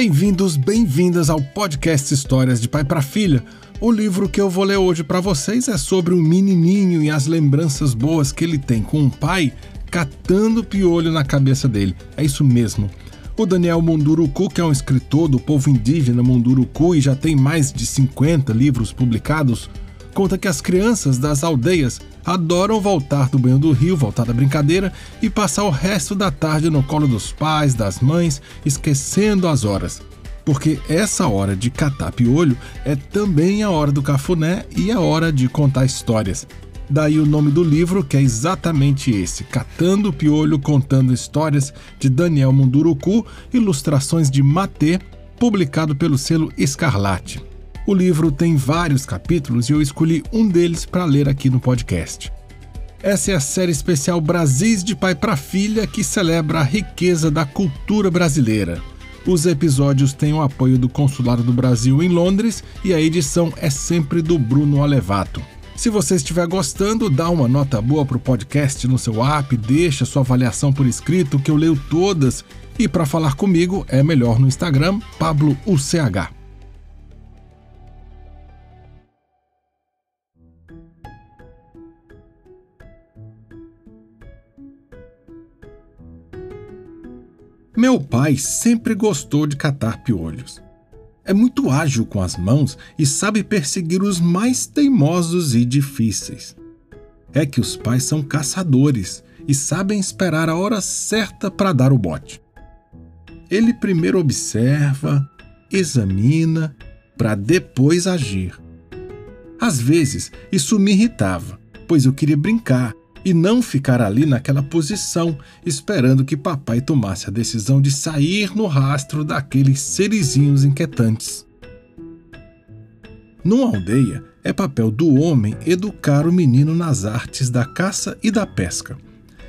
Bem-vindos, bem-vindas ao podcast Histórias de Pai para Filha. O livro que eu vou ler hoje para vocês é sobre um menininho e as lembranças boas que ele tem com um pai catando piolho na cabeça dele. É isso mesmo. O Daniel Munduruku, que é um escritor do povo indígena Munduruku e já tem mais de 50 livros publicados, conta que as crianças das aldeias adoram voltar do banho do rio, voltar da brincadeira e passar o resto da tarde no colo dos pais, das mães, esquecendo as horas. Porque essa hora de catar piolho é também a hora do cafuné e a hora de contar histórias. Daí o nome do livro, que é exatamente esse: Catando Piolho Contando Histórias, de Daniel Munduruku, ilustrações de Matê, publicado pelo selo Escarlate. O livro tem vários capítulos e eu escolhi um deles para ler aqui no podcast. Essa é a série especial Brasis de Pai para Filha que celebra a riqueza da cultura brasileira. Os episódios têm o apoio do Consulado do Brasil em Londres e a edição é sempre do Bruno Alevato. Se você estiver gostando, dá uma nota boa para o podcast no seu app, deixa sua avaliação por escrito que eu leio todas. E para falar comigo é melhor no Instagram, PabloUCH. Meu pai sempre gostou de catar piolhos. É muito ágil com as mãos e sabe perseguir os mais teimosos e difíceis. É que os pais são caçadores e sabem esperar a hora certa para dar o bote. Ele primeiro observa, examina, para depois agir. Às vezes isso me irritava, pois eu queria brincar e não ficar ali naquela posição, esperando que papai tomasse a decisão de sair no rastro daqueles serizinhos inquietantes. Numa aldeia, é papel do homem educar o menino nas artes da caça e da pesca.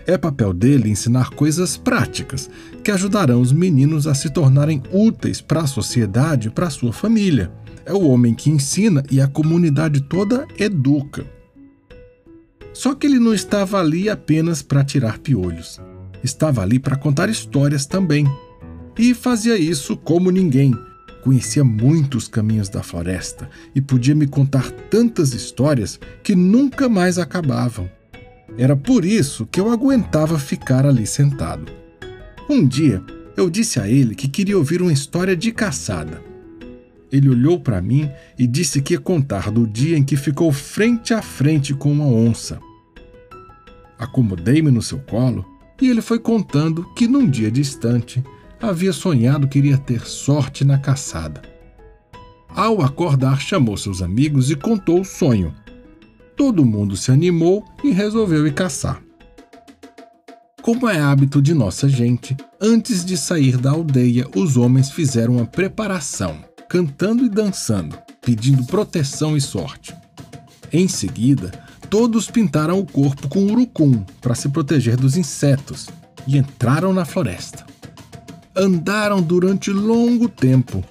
É papel dele ensinar coisas práticas que ajudarão os meninos a se tornarem úteis para a sociedade e para a sua família. É o homem que ensina e a comunidade toda educa. Só que ele não estava ali apenas para tirar piolhos. Estava ali para contar histórias também. E fazia isso como ninguém. Conhecia muitos caminhos da floresta e podia me contar tantas histórias que nunca mais acabavam. Era por isso que eu aguentava ficar ali sentado. Um dia, eu disse a ele que queria ouvir uma história de caçada. Ele olhou para mim e disse que ia contar do dia em que ficou frente a frente com uma onça. Acomodei-me no seu colo e ele foi contando que num dia distante havia sonhado que iria ter sorte na caçada. Ao acordar, chamou seus amigos e contou o sonho. Todo mundo se animou e resolveu ir caçar. Como é hábito de nossa gente, antes de sair da aldeia, os homens fizeram uma preparação, cantando e dançando, pedindo proteção e sorte. Em seguida, Todos pintaram o corpo com urucum para se proteger dos insetos e entraram na floresta. Andaram durante longo tempo.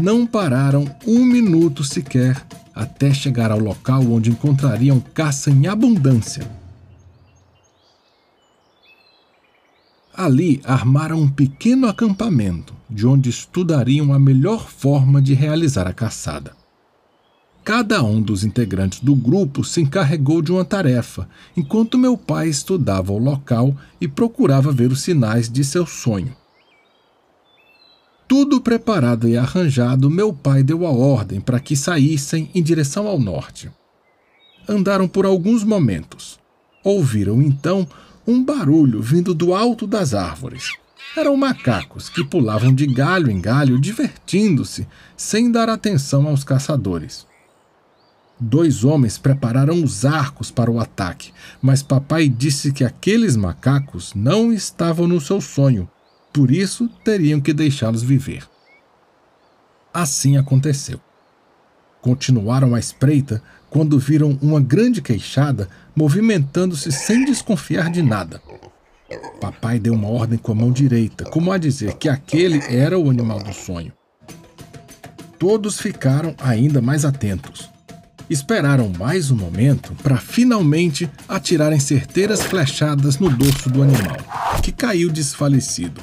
Não pararam um minuto sequer até chegar ao local onde encontrariam caça em abundância. Ali armaram um pequeno acampamento, de onde estudariam a melhor forma de realizar a caçada. Cada um dos integrantes do grupo se encarregou de uma tarefa, enquanto meu pai estudava o local e procurava ver os sinais de seu sonho. Tudo preparado e arranjado, meu pai deu a ordem para que saíssem em direção ao norte. Andaram por alguns momentos. Ouviram então um barulho vindo do alto das árvores. Eram macacos que pulavam de galho em galho, divertindo-se, sem dar atenção aos caçadores. Dois homens prepararam os arcos para o ataque, mas papai disse que aqueles macacos não estavam no seu sonho, por isso teriam que deixá-los viver. Assim aconteceu. Continuaram a espreita quando viram uma grande queixada movimentando-se sem desconfiar de nada. Papai deu uma ordem com a mão direita, como a dizer que aquele era o animal do sonho. Todos ficaram ainda mais atentos esperaram mais um momento para finalmente atirarem certeiras flechadas no dorso do animal, que caiu desfalecido.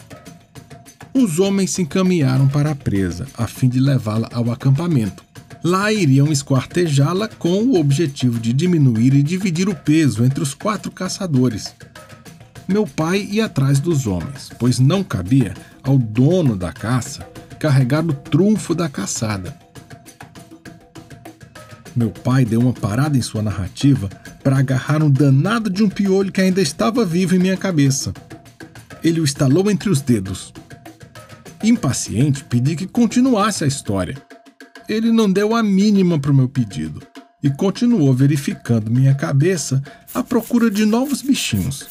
os homens se encaminharam para a presa, a fim de levá-la ao acampamento. Lá iriam esquartejá-la com o objetivo de diminuir e dividir o peso entre os quatro caçadores. Meu pai ia atrás dos homens, pois não cabia ao dono da caça carregar o trunfo da caçada. Meu pai deu uma parada em sua narrativa para agarrar um danado de um piolho que ainda estava vivo em minha cabeça. Ele o estalou entre os dedos. Impaciente, pedi que continuasse a história. Ele não deu a mínima para o meu pedido e continuou verificando minha cabeça à procura de novos bichinhos.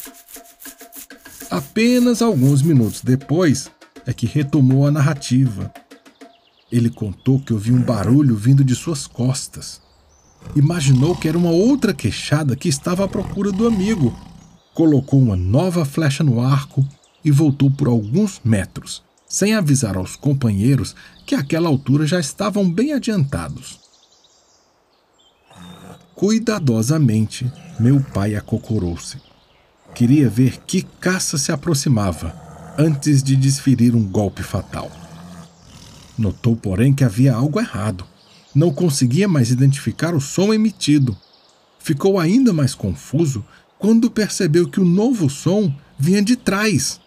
Apenas alguns minutos depois é que retomou a narrativa. Ele contou que ouviu um barulho vindo de suas costas. Imaginou que era uma outra queixada que estava à procura do amigo. Colocou uma nova flecha no arco e voltou por alguns metros, sem avisar aos companheiros que àquela altura já estavam bem adiantados. Cuidadosamente, meu pai acocorou-se. Queria ver que caça se aproximava antes de desferir um golpe fatal. Notou, porém, que havia algo errado. Não conseguia mais identificar o som emitido. Ficou ainda mais confuso quando percebeu que o novo som vinha de trás.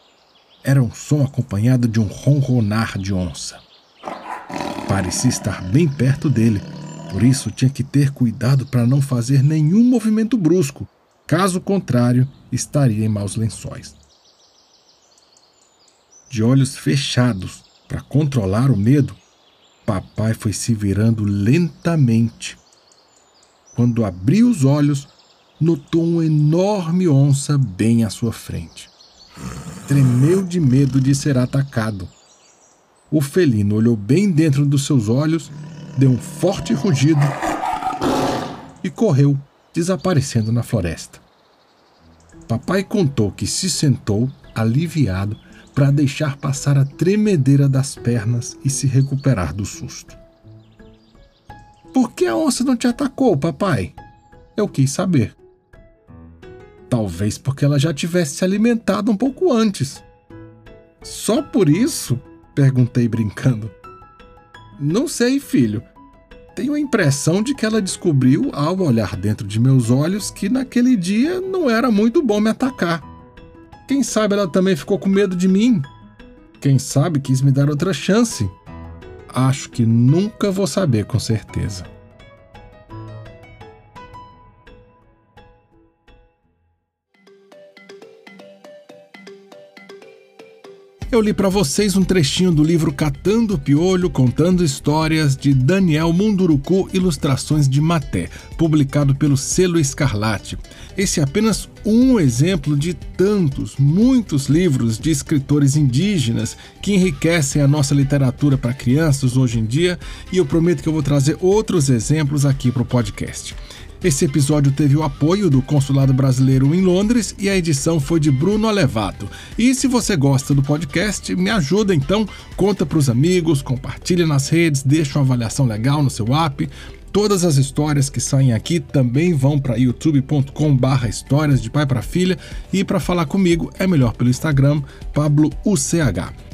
Era um som acompanhado de um ronronar de onça. Parecia estar bem perto dele, por isso tinha que ter cuidado para não fazer nenhum movimento brusco, caso contrário, estaria em maus lençóis. De olhos fechados para controlar o medo, papai foi se virando lentamente. Quando abriu os olhos, notou uma enorme onça bem à sua frente. Tremeu de medo de ser atacado. O felino olhou bem dentro dos seus olhos, deu um forte rugido e correu, desaparecendo na floresta. Papai contou que se sentou, aliviado, para deixar passar a tremedeira das pernas e se recuperar do susto. Por que a onça não te atacou, papai? Eu quis saber. Talvez porque ela já tivesse se alimentado um pouco antes. Só por isso? Perguntei brincando. Não sei, filho. Tenho a impressão de que ela descobriu, ao olhar dentro de meus olhos, que naquele dia não era muito bom me atacar. Quem sabe ela também ficou com medo de mim? Quem sabe quis me dar outra chance? Acho que nunca vou saber com certeza. Eu li para vocês um trechinho do livro Catando Piolho, contando histórias de Daniel Munduruku, ilustrações de Maté, publicado pelo Selo Escarlate. Esse é apenas um exemplo de tantos, muitos livros de escritores indígenas que enriquecem a nossa literatura para crianças hoje em dia, e eu prometo que eu vou trazer outros exemplos aqui para o podcast. Esse episódio teve o apoio do Consulado Brasileiro em Londres e a edição foi de Bruno Alevato. E se você gosta do podcast, me ajuda então, conta para os amigos, compartilha nas redes, deixa uma avaliação legal no seu app. Todas as histórias que saem aqui também vão para youtube.com/barra histórias de pai para filha e para falar comigo é melhor pelo Instagram Pablo UCH.